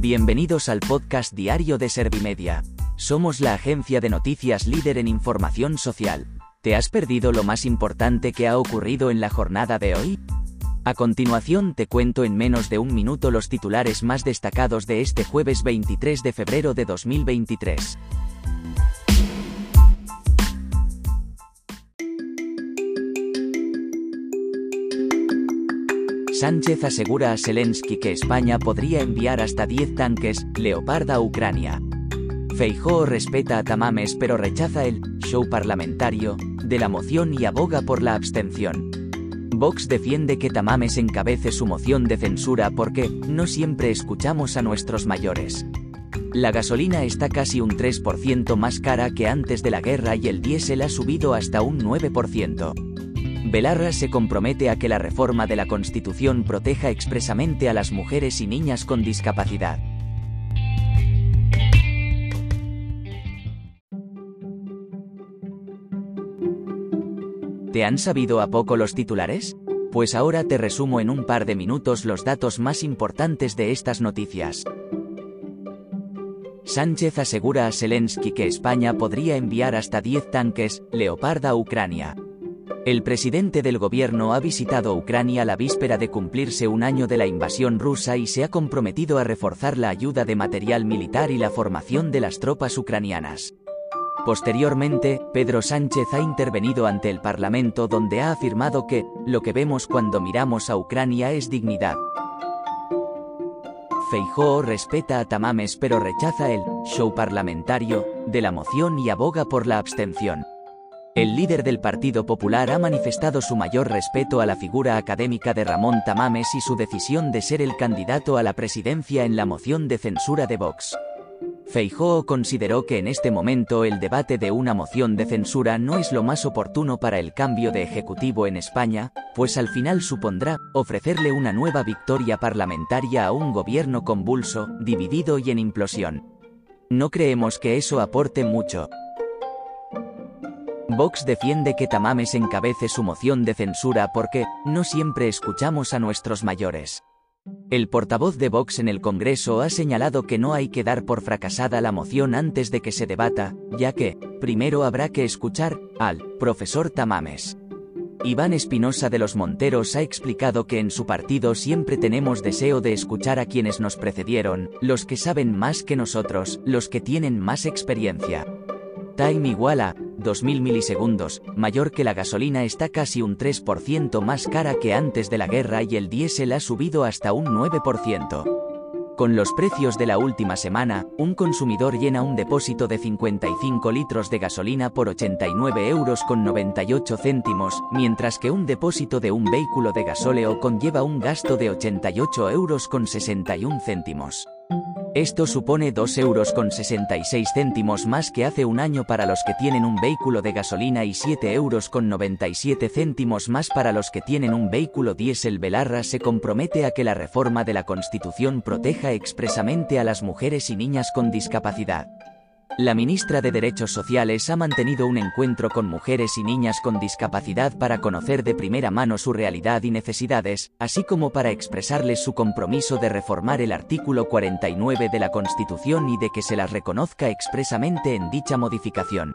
Bienvenidos al podcast diario de Servimedia. Somos la agencia de noticias líder en información social. ¿Te has perdido lo más importante que ha ocurrido en la jornada de hoy? A continuación te cuento en menos de un minuto los titulares más destacados de este jueves 23 de febrero de 2023. Sánchez asegura a Zelensky que España podría enviar hasta 10 tanques Leopard a Ucrania. Feijóo respeta a Tamames pero rechaza el show parlamentario de la moción y aboga por la abstención. Vox defiende que Tamames encabece su moción de censura porque no siempre escuchamos a nuestros mayores. La gasolina está casi un 3% más cara que antes de la guerra y el diésel ha subido hasta un 9%. Belarra se compromete a que la reforma de la Constitución proteja expresamente a las mujeres y niñas con discapacidad. ¿Te han sabido a poco los titulares? Pues ahora te resumo en un par de minutos los datos más importantes de estas noticias. Sánchez asegura a Zelensky que España podría enviar hasta 10 tanques Leopard a Ucrania. El presidente del gobierno ha visitado Ucrania la víspera de cumplirse un año de la invasión rusa y se ha comprometido a reforzar la ayuda de material militar y la formación de las tropas ucranianas. Posteriormente, Pedro Sánchez ha intervenido ante el Parlamento donde ha afirmado que, lo que vemos cuando miramos a Ucrania es dignidad. Feijóo respeta a Tamames pero rechaza el show parlamentario de la moción y aboga por la abstención. El líder del Partido Popular ha manifestado su mayor respeto a la figura académica de Ramón Tamames y su decisión de ser el candidato a la presidencia en la moción de censura de Vox. Feijóo consideró que en este momento el debate de una moción de censura no es lo más oportuno para el cambio de ejecutivo en España, pues al final supondrá ofrecerle una nueva victoria parlamentaria a un gobierno convulso, dividido y en implosión. No creemos que eso aporte mucho, Vox defiende que Tamames encabece su moción de censura porque no siempre escuchamos a nuestros mayores. El portavoz de Vox en el Congreso ha señalado que no hay que dar por fracasada la moción antes de que se debata, ya que, primero habrá que escuchar al profesor Tamames. Iván Espinosa de los Monteros ha explicado que en su partido siempre tenemos deseo de escuchar a quienes nos precedieron, los que saben más que nosotros, los que tienen más experiencia. Time igual a 2000 milisegundos, mayor que la gasolina está casi un 3% más cara que antes de la guerra y el diésel ha subido hasta un 9%. Con los precios de la última semana, un consumidor llena un depósito de 55 litros de gasolina por 89 euros con 98 céntimos, mientras que un depósito de un vehículo de gasóleo conlleva un gasto de 88 euros con 61 céntimos. Esto supone 2 euros con 66 céntimos más que hace un año para los que tienen un vehículo de gasolina y 7 euros con 97 céntimos más para los que tienen un vehículo diésel. Belarra se compromete a que la reforma de la Constitución proteja expresamente a las mujeres y niñas con discapacidad. La ministra de Derechos Sociales ha mantenido un encuentro con mujeres y niñas con discapacidad para conocer de primera mano su realidad y necesidades, así como para expresarles su compromiso de reformar el artículo 49 de la Constitución y de que se las reconozca expresamente en dicha modificación.